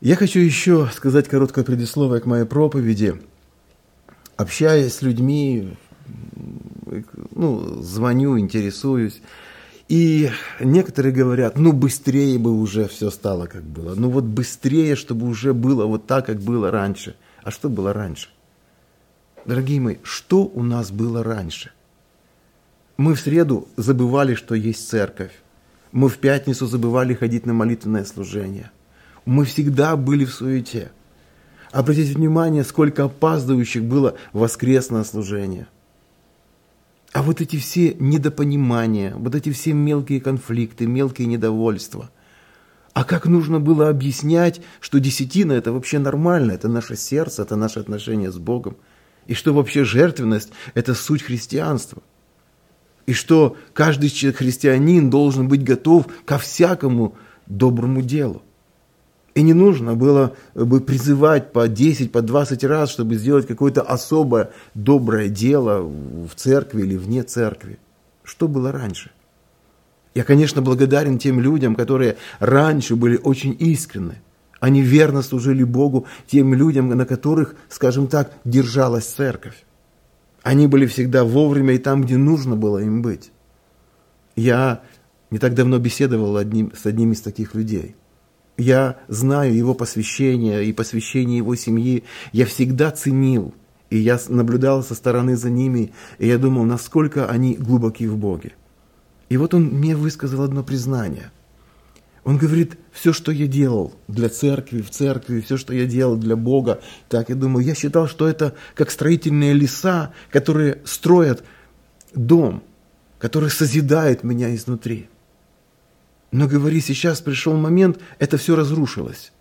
Я хочу еще сказать короткое предисловие к моей проповеди. Общаясь с людьми, ну, звоню, интересуюсь. И некоторые говорят, ну быстрее бы уже все стало, как было. Ну вот быстрее, чтобы уже было вот так, как было раньше. А что было раньше? Дорогие мои, что у нас было раньше? Мы в среду забывали, что есть церковь. Мы в пятницу забывали ходить на молитвенное служение. Мы всегда были в суете. Обратите внимание, сколько опаздывающих было воскресное служение. А вот эти все недопонимания, вот эти все мелкие конфликты, мелкие недовольства. А как нужно было объяснять, что десятина – это вообще нормально, это наше сердце, это наше отношение с Богом. И что вообще жертвенность – это суть христианства и что каждый христианин должен быть готов ко всякому доброму делу. И не нужно было бы призывать по 10, по 20 раз, чтобы сделать какое-то особое доброе дело в церкви или вне церкви. Что было раньше? Я, конечно, благодарен тем людям, которые раньше были очень искренны. Они верно служили Богу тем людям, на которых, скажем так, держалась церковь. Они были всегда вовремя и там, где нужно было им быть. Я не так давно беседовал одним, с одним из таких людей. Я знаю его посвящение и посвящение его семьи. Я всегда ценил, и я наблюдал со стороны за ними, и я думал, насколько они глубоки в Боге. И вот он мне высказал одно признание – он говорит, все, что я делал для церкви, в церкви, все, что я делал для Бога, так я думаю, я считал, что это как строительные леса, которые строят дом, который созидает меня изнутри. Но, говори, сейчас пришел момент, это все разрушилось.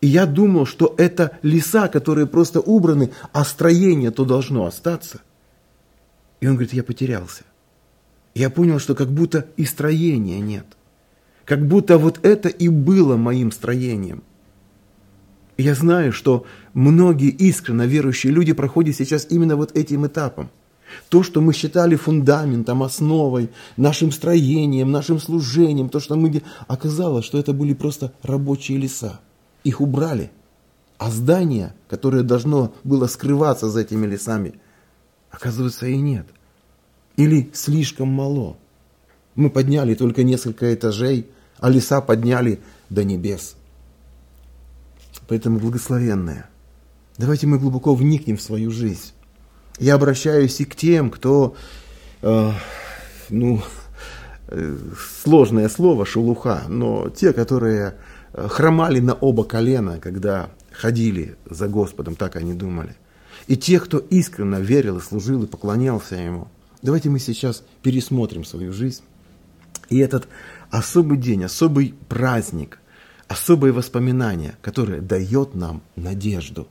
И я думал, что это леса, которые просто убраны, а строение то должно остаться. И он говорит, я потерялся. Я понял, что как будто и строения нет. Как будто вот это и было моим строением. я знаю, что многие искренне верующие люди проходят сейчас именно вот этим этапом. То, что мы считали фундаментом, основой, нашим строением, нашим служением, то, что мы... Оказалось, что это были просто рабочие леса. Их убрали. А здание, которое должно было скрываться за этими лесами, оказывается и нет. Или слишком мало. Мы подняли только несколько этажей, а леса подняли до небес. Поэтому, благословенная, давайте мы глубоко вникнем в свою жизнь. Я обращаюсь и к тем, кто, э, ну, э, сложное слово, шелуха, но те, которые э, хромали на оба колена, когда ходили за Господом, так они думали. И те, кто искренне верил и служил и поклонялся Ему. Давайте мы сейчас пересмотрим свою жизнь. И этот особый день, особый праздник, особые воспоминания, которые дает нам надежду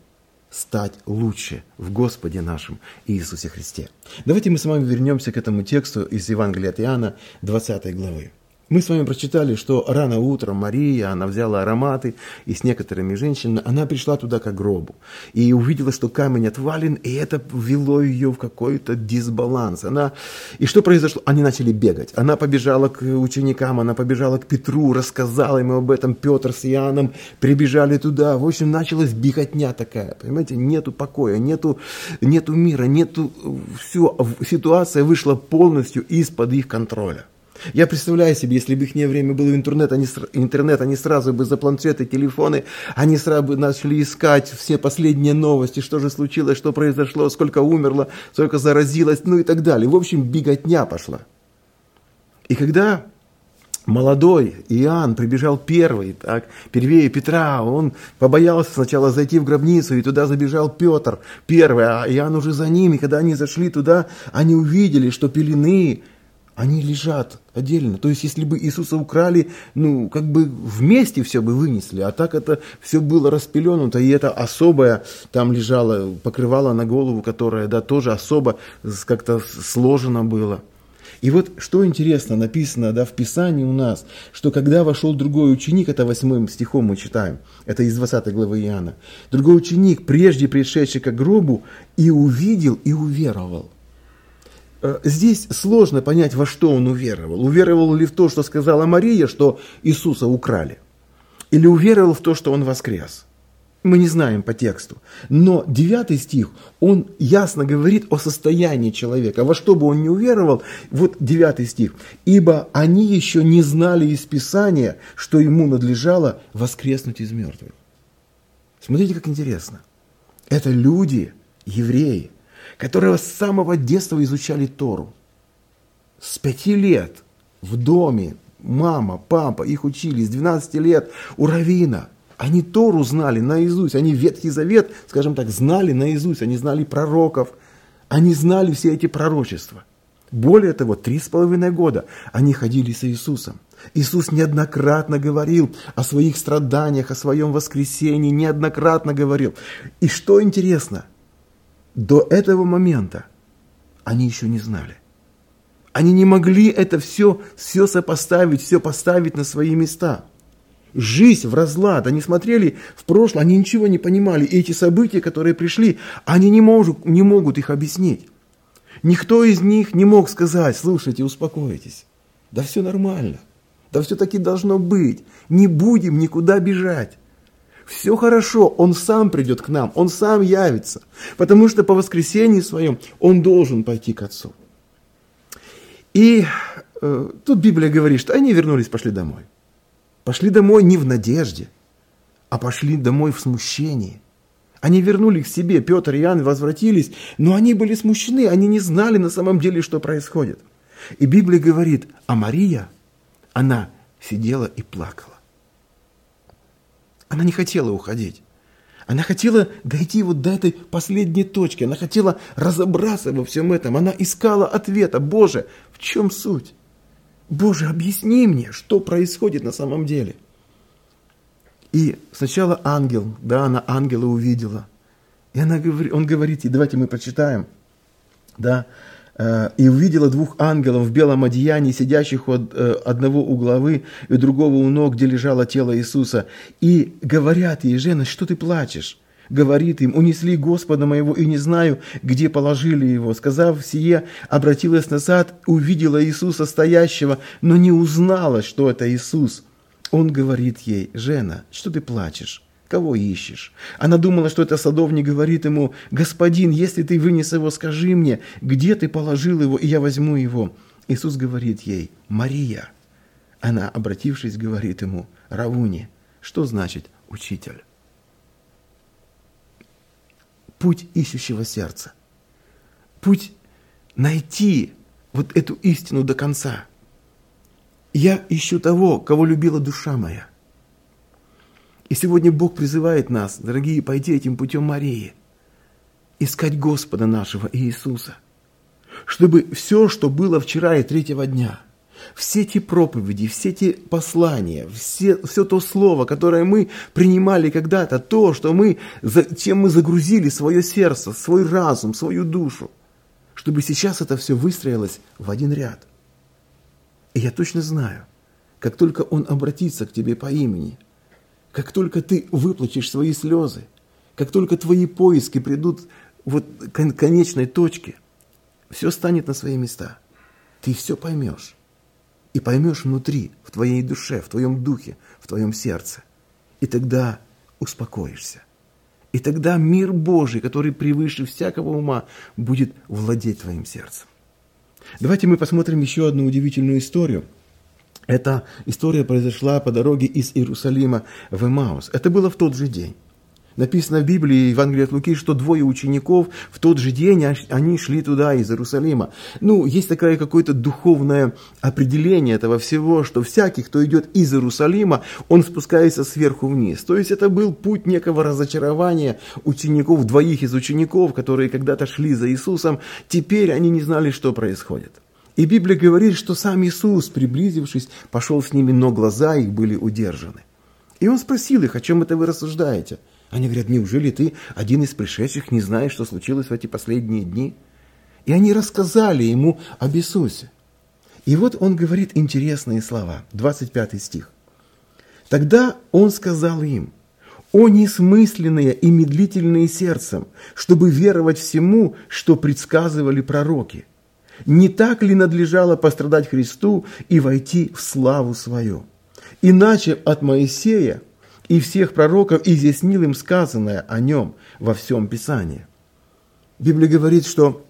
стать лучше в Господе нашем Иисусе Христе. Давайте мы с вами вернемся к этому тексту из Евангелия от Иоанна, 20 главы. Мы с вами прочитали, что рано утром Мария, она взяла ароматы, и с некоторыми женщинами она пришла туда к гробу. И увидела, что камень отвален, и это ввело ее в какой-то дисбаланс. Она... И что произошло? Они начали бегать. Она побежала к ученикам, она побежала к Петру, рассказала ему об этом. Петр с Иоанном прибежали туда. В общем, началась беготня такая. Понимаете, нету покоя, нету, нету мира, нету... Все, ситуация вышла полностью из-под их контроля. Я представляю себе, если бы их время было интернет, они, интернет, они сразу бы за планшеты, телефоны, они сразу бы начали искать все последние новости, что же случилось, что произошло, сколько умерло, сколько заразилось, ну и так далее. В общем, беготня пошла. И когда молодой Иоанн прибежал первый, так, первее Петра, он побоялся сначала зайти в гробницу, и туда забежал Петр первый, а Иоанн уже за ними. Когда они зашли туда, они увидели, что пелены они лежат отдельно. То есть, если бы Иисуса украли, ну, как бы вместе все бы вынесли, а так это все было распеленуто, и это особое там лежало, покрывало на голову, которое, да, тоже особо как-то сложено было. И вот что интересно написано да, в Писании у нас, что когда вошел другой ученик, это восьмым стихом мы читаем, это из 20 главы Иоанна, другой ученик, прежде пришедший к гробу, и увидел, и уверовал. Э, здесь сложно понять, во что он уверовал. Уверовал ли в то, что сказала Мария, что Иисуса украли? или уверовал в то, что он воскрес. Мы не знаем по тексту. Но девятый стих, он ясно говорит о состоянии человека. Во что бы он не уверовал, вот девятый стих. «Ибо они еще не знали из Писания, что ему надлежало воскреснуть из мертвых». Смотрите, как интересно. Это люди, евреи, которые с самого детства изучали Тору. С пяти лет в доме мама, папа их учили, с 12 лет у Равина. Они Тору знали наизусть, они Ветхий Завет, скажем так, знали наизусть, они знали пророков, они знали все эти пророчества. Более того, три с половиной года они ходили с Иисусом. Иисус неоднократно говорил о своих страданиях, о своем воскресении, неоднократно говорил. И что интересно, до этого момента они еще не знали. Они не могли это все, все сопоставить, все поставить на свои места. Жизнь в разлад. Они смотрели в прошлое, они ничего не понимали. И эти события, которые пришли, они не, могут, не могут их объяснить. Никто из них не мог сказать, слушайте, успокойтесь. Да все нормально. Да все таки должно быть. Не будем никуда бежать. Все хорошо, Он сам придет к нам, Он сам явится. Потому что по воскресенье своем Он должен пойти к Отцу. И э, тут Библия говорит, что они вернулись, пошли домой. Пошли домой не в надежде, а пошли домой в смущении. Они вернули к себе, Петр и Иоанн возвратились, но они были смущены, они не знали на самом деле, что происходит. И Библия говорит, а Мария, она сидела и плакала. Она не хотела уходить. Она хотела дойти вот до этой последней точки. Она хотела разобраться во всем этом. Она искала ответа. Боже, в чем суть? Боже, объясни мне, что происходит на самом деле. И сначала ангел, да, она ангела увидела. И она говорит, он говорит, и давайте мы прочитаем, да, и увидела двух ангелов в белом одеянии, сидящих у э, одного у головы и другого у ног, где лежало тело Иисуса. И говорят ей, жена, что ты плачешь? говорит им, унесли Господа моего, и не знаю, где положили его. Сказав сие, обратилась назад, увидела Иисуса стоящего, но не узнала, что это Иисус. Он говорит ей, «Жена, что ты плачешь? Кого ищешь?» Она думала, что это садовник говорит ему, «Господин, если ты вынес его, скажи мне, где ты положил его, и я возьму его». Иисус говорит ей, «Мария». Она, обратившись, говорит ему, «Равуни». Что значит «учитель»? путь ищущего сердца. Путь найти вот эту истину до конца. Я ищу того, кого любила душа моя. И сегодня Бог призывает нас, дорогие, пойти этим путем Марии, искать Господа нашего Иисуса, чтобы все, что было вчера и третьего дня – все эти проповеди, все эти послания, все, все то слово, которое мы принимали когда-то, то, что мы, чем мы загрузили свое сердце, свой разум, свою душу, чтобы сейчас это все выстроилось в один ряд. И я точно знаю, как только он обратится к тебе по имени, как только ты выплачешь свои слезы, как только твои поиски придут вот к конечной точке, все станет на свои места. Ты все поймешь и поймешь внутри, в твоей душе, в твоем духе, в твоем сердце. И тогда успокоишься. И тогда мир Божий, который превыше всякого ума, будет владеть твоим сердцем. Давайте мы посмотрим еще одну удивительную историю. Эта история произошла по дороге из Иерусалима в Эмаус. Это было в тот же день. Написано в Библии, Евангелии от Луки, что двое учеников в тот же день они шли туда, из Иерусалима. Ну, есть такое какое-то духовное определение этого всего, что всякий, кто идет из Иерусалима, он спускается сверху вниз. То есть это был путь некого разочарования учеников, двоих из учеников, которые когда-то шли за Иисусом, теперь они не знали, что происходит. И Библия говорит, что сам Иисус, приблизившись, пошел с ними, но глаза их были удержаны. И он спросил их, о чем это вы рассуждаете? Они говорят, неужели ты один из пришедших не знаешь, что случилось в эти последние дни? И они рассказали ему об Иисусе. И вот он говорит интересные слова, 25 стих. Тогда он сказал им, «О несмысленные и медлительные сердцем, чтобы веровать всему, что предсказывали пророки! Не так ли надлежало пострадать Христу и войти в славу свою? Иначе от Моисея и всех пророков изъяснил им сказанное о нем во всем Писании. Библия говорит, что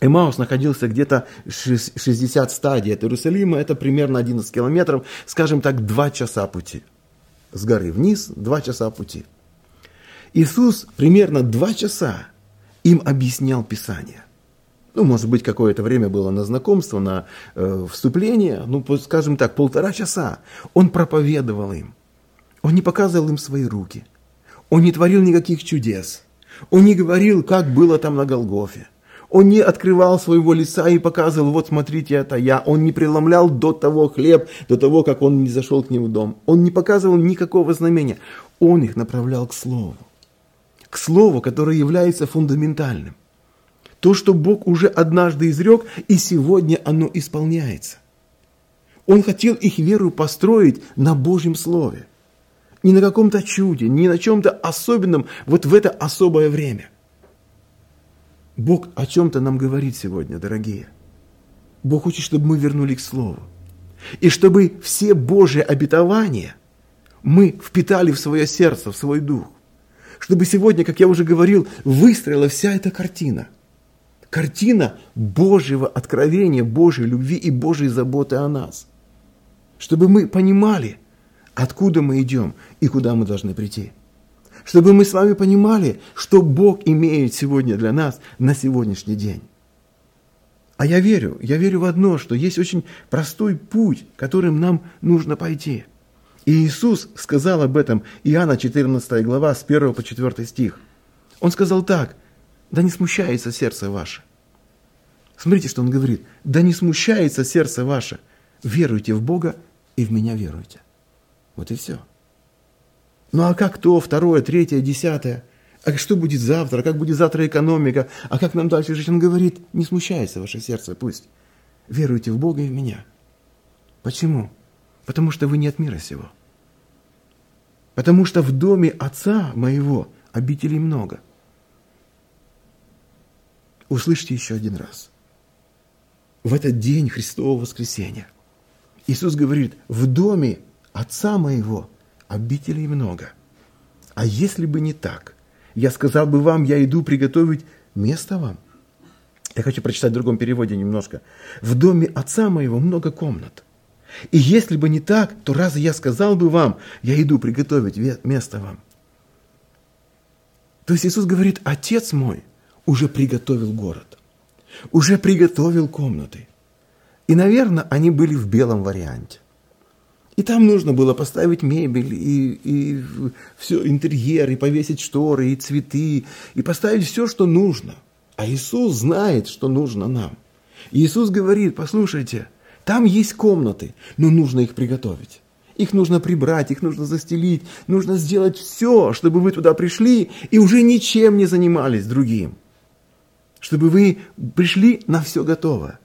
Эмаус находился где-то 60 стадий от Иерусалима, это примерно 11 километров, скажем так, 2 часа пути. С горы вниз 2 часа пути. Иисус примерно 2 часа им объяснял Писание. Ну, может быть, какое-то время было на знакомство, на э, вступление, ну, скажем так, полтора часа. Он проповедовал им. Он не показывал им свои руки. Он не творил никаких чудес. Он не говорил, как было там на Голгофе. Он не открывал своего лица и показывал, вот смотрите, это я. Он не преломлял до того хлеб, до того, как он не зашел к ним в дом. Он не показывал никакого знамения. Он их направлял к Слову. К Слову, которое является фундаментальным. То, что Бог уже однажды изрек, и сегодня оно исполняется. Он хотел их веру построить на Божьем Слове. Не на каком-то чуде, не на чем-то особенном вот в это особое время. Бог о чем-то нам говорит сегодня, дорогие. Бог хочет, чтобы мы вернули к Слову. И чтобы все Божьи обетования мы впитали в свое сердце, в свой дух. Чтобы сегодня, как я уже говорил, выстроила вся эта картина – картина Божьего откровения, Божьей любви и Божьей заботы о нас. Чтобы мы понимали, откуда мы идем и куда мы должны прийти. Чтобы мы с вами понимали, что Бог имеет сегодня для нас на сегодняшний день. А я верю, я верю в одно, что есть очень простой путь, которым нам нужно пойти. И Иисус сказал об этом, Иоанна 14 глава, с 1 по 4 стих. Он сказал так, да не смущается сердце ваше. Смотрите, что он говорит. Да не смущается сердце ваше. Веруйте в Бога и в меня веруйте. Вот и все. Ну а как то, второе, третье, десятое? А что будет завтра? Как будет завтра экономика? А как нам дальше жить? Он говорит, не смущается ваше сердце, пусть. Веруйте в Бога и в меня. Почему? Потому что вы не от мира сего. Потому что в доме Отца моего обителей много – услышьте еще один раз. В этот день Христового воскресения Иисус говорит, в доме Отца моего обителей много. А если бы не так, я сказал бы вам, я иду приготовить место вам. Я хочу прочитать в другом переводе немножко. В доме Отца моего много комнат. И если бы не так, то разве я сказал бы вам, я иду приготовить место вам? То есть Иисус говорит, Отец мой уже приготовил город, уже приготовил комнаты. И, наверное, они были в белом варианте. И там нужно было поставить мебель, и, и все, интерьер, и повесить шторы, и цветы, и поставить все, что нужно. А Иисус знает, что нужно нам. И Иисус говорит, послушайте, там есть комнаты, но нужно их приготовить. Их нужно прибрать, их нужно застелить, нужно сделать все, чтобы вы туда пришли и уже ничем не занимались другим чтобы вы пришли на все готово.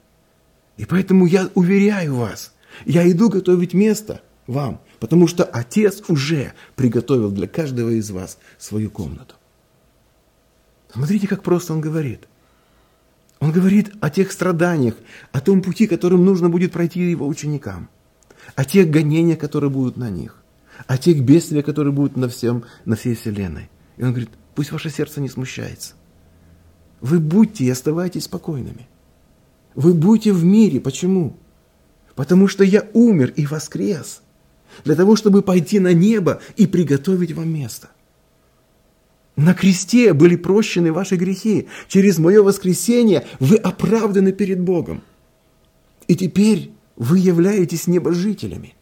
И поэтому я уверяю вас, я иду готовить место вам, потому что Отец уже приготовил для каждого из вас свою комнату. Смотрите, как просто он говорит. Он говорит о тех страданиях, о том пути, которым нужно будет пройти его ученикам, о тех гонениях, которые будут на них, о тех бедствиях, которые будут на, всем, на всей вселенной. И он говорит, пусть ваше сердце не смущается. Вы будьте и оставайтесь спокойными. Вы будьте в мире. Почему? Потому что я умер и воскрес. Для того, чтобы пойти на небо и приготовить вам место. На кресте были прощены ваши грехи. Через мое воскресение вы оправданы перед Богом. И теперь вы являетесь небожителями.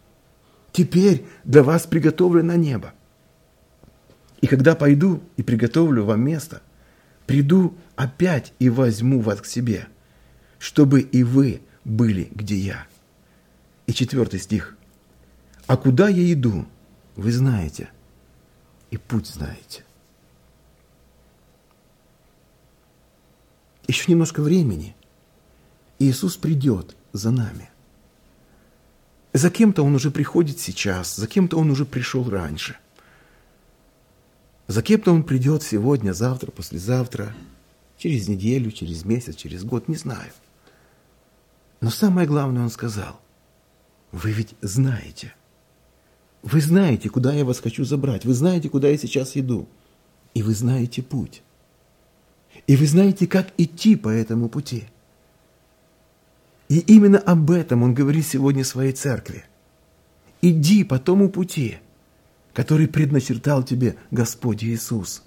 Теперь для вас приготовлено небо. И когда пойду и приготовлю вам место – приду опять и возьму вас к себе, чтобы и вы были, где я. И четвертый стих. А куда я иду, вы знаете, и путь знаете. Еще немножко времени, и Иисус придет за нами. За кем-то Он уже приходит сейчас, за кем-то Он уже пришел раньше. За кем-то он придет сегодня, завтра, послезавтра, через неделю, через месяц, через год, не знаю. Но самое главное он сказал, вы ведь знаете, Вы знаете, куда я вас хочу забрать. Вы знаете, куда я сейчас иду. И вы знаете путь. И вы знаете, как идти по этому пути. И именно об этом он говорит сегодня своей церкви. Иди по тому пути, который предначертал тебе Господь Иисус.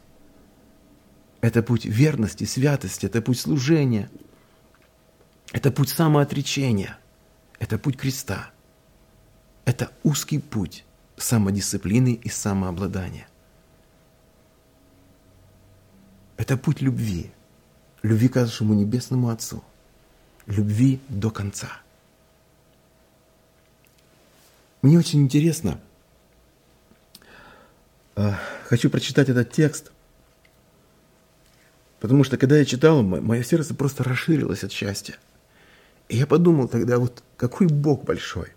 Это путь верности, святости, это путь служения, это путь самоотречения, это путь креста. Это узкий путь самодисциплины и самообладания. Это путь любви, любви к нашему Небесному Отцу, любви до конца. Мне очень интересно, хочу прочитать этот текст, потому что когда я читал, мое сердце просто расширилось от счастья. И я подумал тогда, вот какой Бог большой.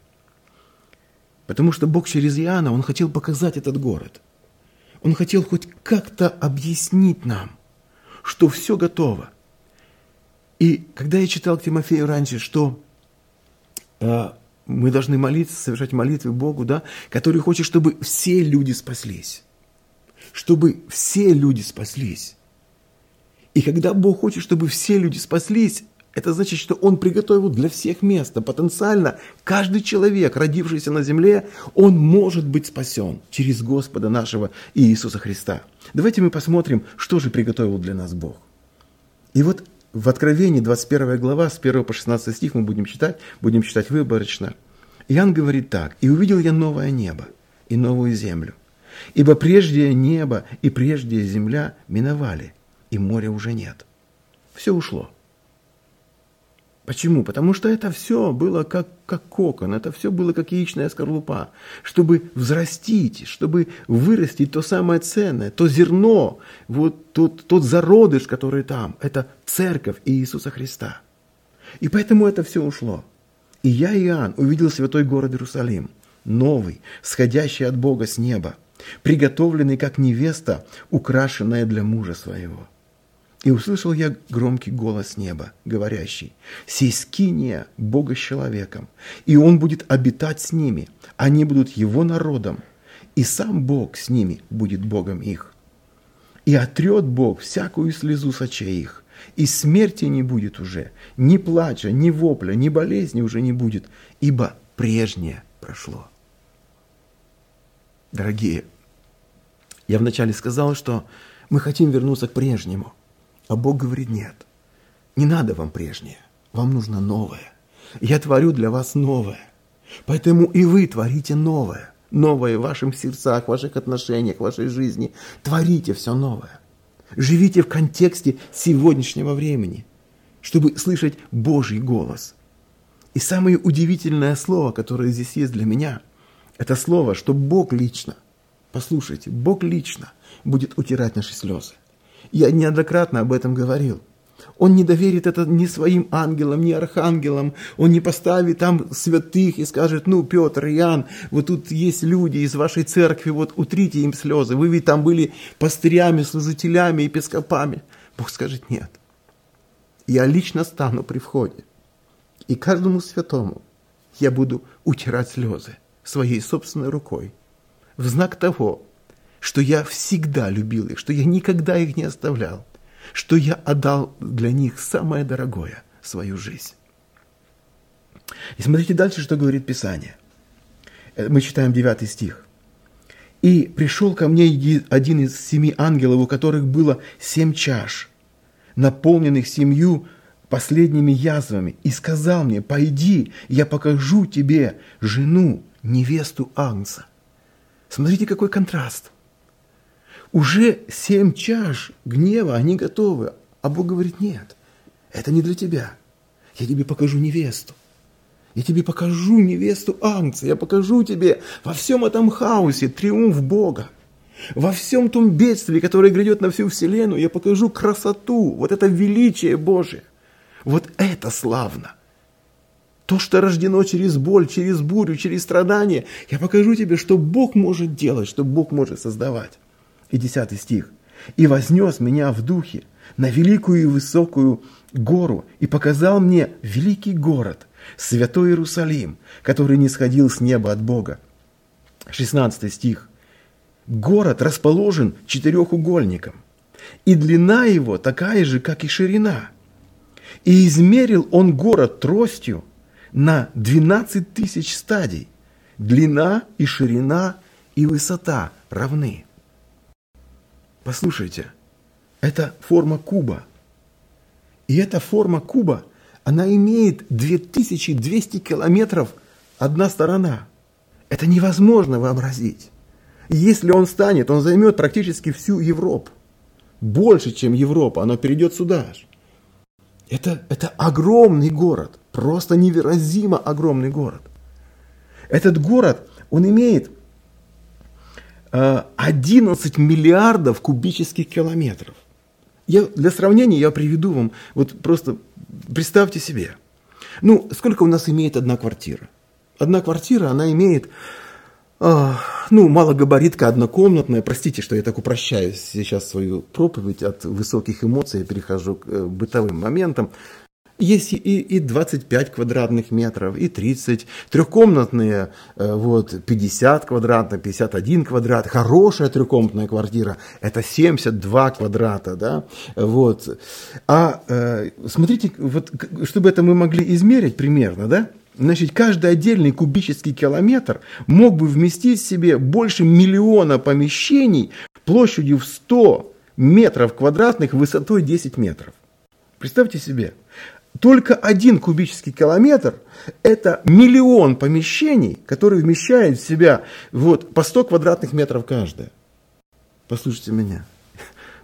Потому что Бог через Иоанна, Он хотел показать этот город. Он хотел хоть как-то объяснить нам, что все готово. И когда я читал к Тимофею раньше, что э, мы должны молиться, совершать молитвы Богу, да, который хочет, чтобы все люди спаслись. Чтобы все люди спаслись. И когда Бог хочет, чтобы все люди спаслись, это значит, что Он приготовил для всех место. Потенциально каждый человек, родившийся на земле, он может быть спасен через Господа нашего Иисуса Христа. Давайте мы посмотрим, что же приготовил для нас Бог. И вот в Откровении 21 глава, с 1 по 16 стих мы будем читать, будем читать выборочно. Иоанн говорит так. «И увидел я новое небо и новую землю, ибо прежде небо и прежде земля миновали, и моря уже нет». Все ушло. Почему? Потому что это все было как, как кокон, это все было как яичная скорлупа. Чтобы взрастить, чтобы вырастить то самое ценное, то зерно, вот тот, тот зародыш, который там, это церковь Иисуса Христа. И поэтому это все ушло. И я, Иоанн, увидел святой город Иерусалим, новый, сходящий от Бога с неба, приготовленный как невеста, украшенная для мужа своего. И услышал я громкий голос неба, говорящий, «Сей скиния Бога с человеком, и Он будет обитать с ними, они будут Его народом, и сам Бог с ними будет Богом их. И отрет Бог всякую слезу с очей их, и смерти не будет уже, ни плача, ни вопля, ни болезни уже не будет, ибо прежнее прошло». Дорогие, я вначале сказал, что мы хотим вернуться к прежнему – а Бог говорит, нет, не надо вам прежнее, вам нужно новое. Я творю для вас новое. Поэтому и вы творите новое. Новое в ваших сердцах, в ваших отношениях, в вашей жизни. Творите все новое. Живите в контексте сегодняшнего времени, чтобы слышать Божий голос. И самое удивительное слово, которое здесь есть для меня, это слово, что Бог лично, послушайте, Бог лично будет утирать наши слезы. Я неоднократно об этом говорил. Он не доверит это ни своим ангелам, ни архангелам. Он не поставит там святых и скажет, ну, Петр, Иоанн, вот тут есть люди из вашей церкви, вот утрите им слезы. Вы ведь там были пастырями, служителями, епископами. Бог скажет, нет. Я лично стану при входе. И каждому святому я буду утирать слезы своей собственной рукой. В знак того, что я всегда любил их, что я никогда их не оставлял, что я отдал для них самое дорогое – свою жизнь. И смотрите дальше, что говорит Писание. Э, мы читаем 9 стих. «И пришел ко мне один из семи ангелов, у которых было семь чаш, наполненных семью последними язвами, и сказал мне, пойди, я покажу тебе жену, невесту Агнца». Смотрите, какой контраст – уже семь чаш гнева, они готовы. А Бог говорит, нет, это не для тебя. Я тебе покажу невесту. Я тебе покажу невесту Агнца. Я покажу тебе во всем этом хаосе триумф Бога. Во всем том бедствии, которое грядет на всю вселенную, я покажу красоту, вот это величие Божие. Вот это славно. То, что рождено через боль, через бурю, через страдания, я покажу тебе, что Бог может делать, что Бог может создавать и 10 стих. «И вознес меня в духе на великую и высокую гору и показал мне великий город, святой Иерусалим, который не сходил с неба от Бога, 16 стих. Город расположен четырехугольником, и длина его такая же, как и ширина. И измерил он город тростью на 12 тысяч стадий. Длина и ширина и высота равны. Послушайте, это форма куба. И эта форма куба, она имеет 2200 километров одна сторона. Это невозможно вообразить. Если он станет, он займет практически всю Европу. Больше, чем Европа, оно перейдет сюда же. Это, это огромный город, просто невыразимо огромный город. Этот город, он имеет 11 э, миллиардов кубических километров. Я, для сравнения я приведу вам, вот просто представьте себе. Ну, сколько у нас имеет одна квартира? Одна квартира, она имеет, э, ну, малогабаритка однокомнатная. Простите, что я так упрощаю сейчас свою проповедь от высоких эмоций, я перехожу к э, бытовым моментам. Есть и, и 25 квадратных метров, и 30. Трехкомнатные, э, вот, 50 квадратных, 51 квадрат. Хорошая трехкомнатная квартира, это 72 квадрата, да, вот. А э, смотрите, вот, чтобы это мы могли измерить примерно, да, Значит, каждый отдельный кубический километр мог бы вместить в себе больше миллиона помещений площадью в 100 метров квадратных высотой 10 метров. Представьте себе, только один кубический километр – это миллион помещений, которые вмещают в себя вот, по 100 квадратных метров каждое. Послушайте меня.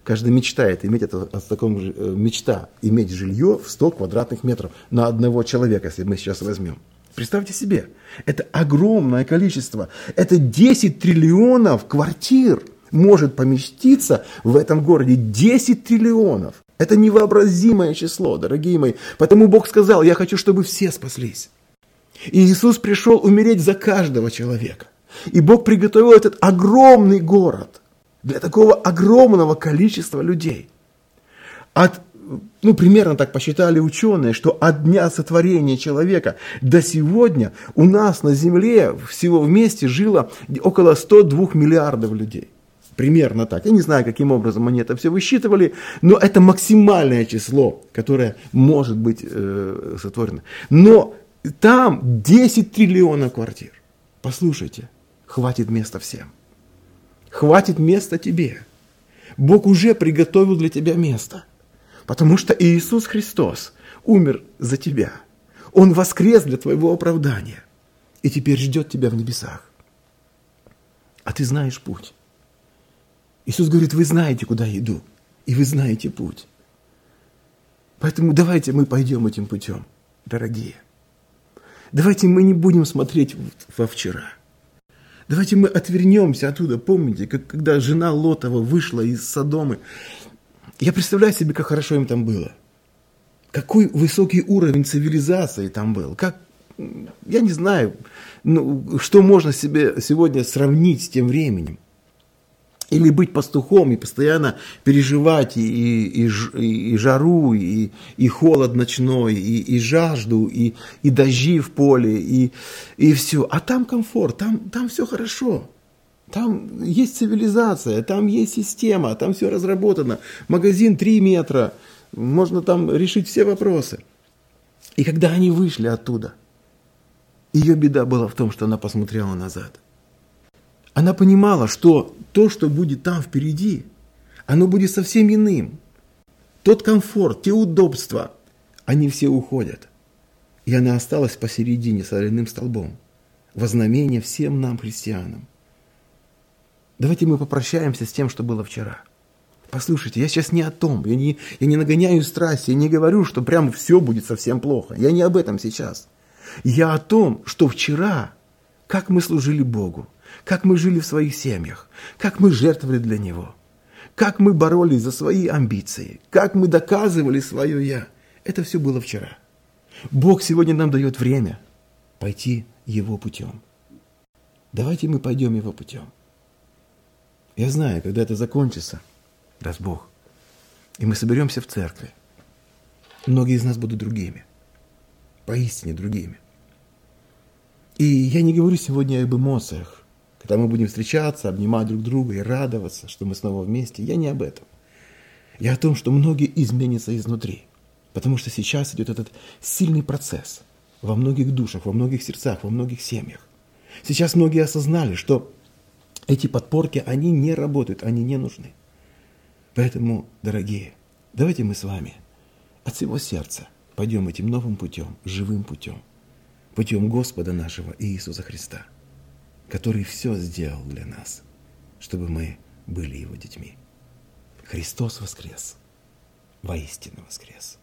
Каждый мечтает иметь это, о таком э, мечта иметь жилье в 100 квадратных метров на одного человека, если мы сейчас возьмем. Представьте себе, это огромное количество, это 10 триллионов квартир может поместиться в этом городе, 10 триллионов. Это невообразимое число, дорогие мои. Потому Бог сказал, я хочу, чтобы все спаслись. И Иисус пришел умереть за каждого человека. И Бог приготовил этот огромный город для такого огромного количества людей. От, ну, примерно так посчитали ученые, что от дня сотворения человека до сегодня у нас на Земле всего вместе жило около 102 миллиардов людей. Примерно так. Я не знаю, каким образом они это все высчитывали, но это максимальное число, которое может быть э, сотворено. Но там 10 триллионов квартир. Послушайте, хватит места всем. Хватит места тебе. Бог уже приготовил для тебя место. Потому что Иисус Христос умер за тебя. Он воскрес для твоего оправдания. И теперь ждет тебя в небесах. А ты знаешь путь. Иисус говорит, вы знаете, куда иду, и вы знаете путь. Поэтому давайте мы пойдем этим путем, дорогие. Давайте мы не будем смотреть во вчера. Давайте мы отвернемся оттуда. Помните, как, когда жена Лотова вышла из Содомы. Я представляю себе, как хорошо им там было. Какой высокий уровень цивилизации там был. Как, я не знаю, ну, что можно себе сегодня сравнить с тем временем. Или быть пастухом и постоянно переживать и, и, и, и жару, и, и холод ночной, и, и жажду, и, и дожди в поле, и, и все. А там комфорт, там, там все хорошо. Там есть цивилизация, там есть система, там все разработано. Магазин 3 метра, можно там решить все вопросы. И когда они вышли оттуда, ее беда была в том, что она посмотрела назад – она понимала, что то, что будет там впереди, оно будет совсем иным. Тот комфорт, те удобства, они все уходят. И она осталась посередине с соляным столбом. Вознамение всем нам, христианам. Давайте мы попрощаемся с тем, что было вчера. Послушайте, я сейчас не о том, я не, я не нагоняю страсти, я не говорю, что прямо все будет совсем плохо. Я не об этом сейчас. Я о том, что вчера, как мы служили Богу, как мы жили в своих семьях, как мы жертвовали для Него, как мы боролись за свои амбиции, как мы доказывали свое «я». Это все было вчера. Бог сегодня нам дает время пойти Его путем. Давайте мы пойдем Его путем. Я знаю, когда это закончится, даст Бог, и мы соберемся в церкви, многие из нас будут другими, поистине другими. И я не говорю сегодня об эмоциях, когда мы будем встречаться, обнимать друг друга и радоваться, что мы снова вместе. Я не об этом. Я о том, что многие изменятся изнутри. Потому что сейчас идет этот сильный процесс во многих душах, во многих сердцах, во многих семьях. Сейчас многие осознали, что эти подпорки, они не работают, они не нужны. Поэтому, дорогие, давайте мы с вами от всего сердца пойдем этим новым путем, живым путем, путем Господа нашего Иисуса Христа, который все сделал для нас, чтобы мы были Его детьми. Христос воскрес, воистину воскрес.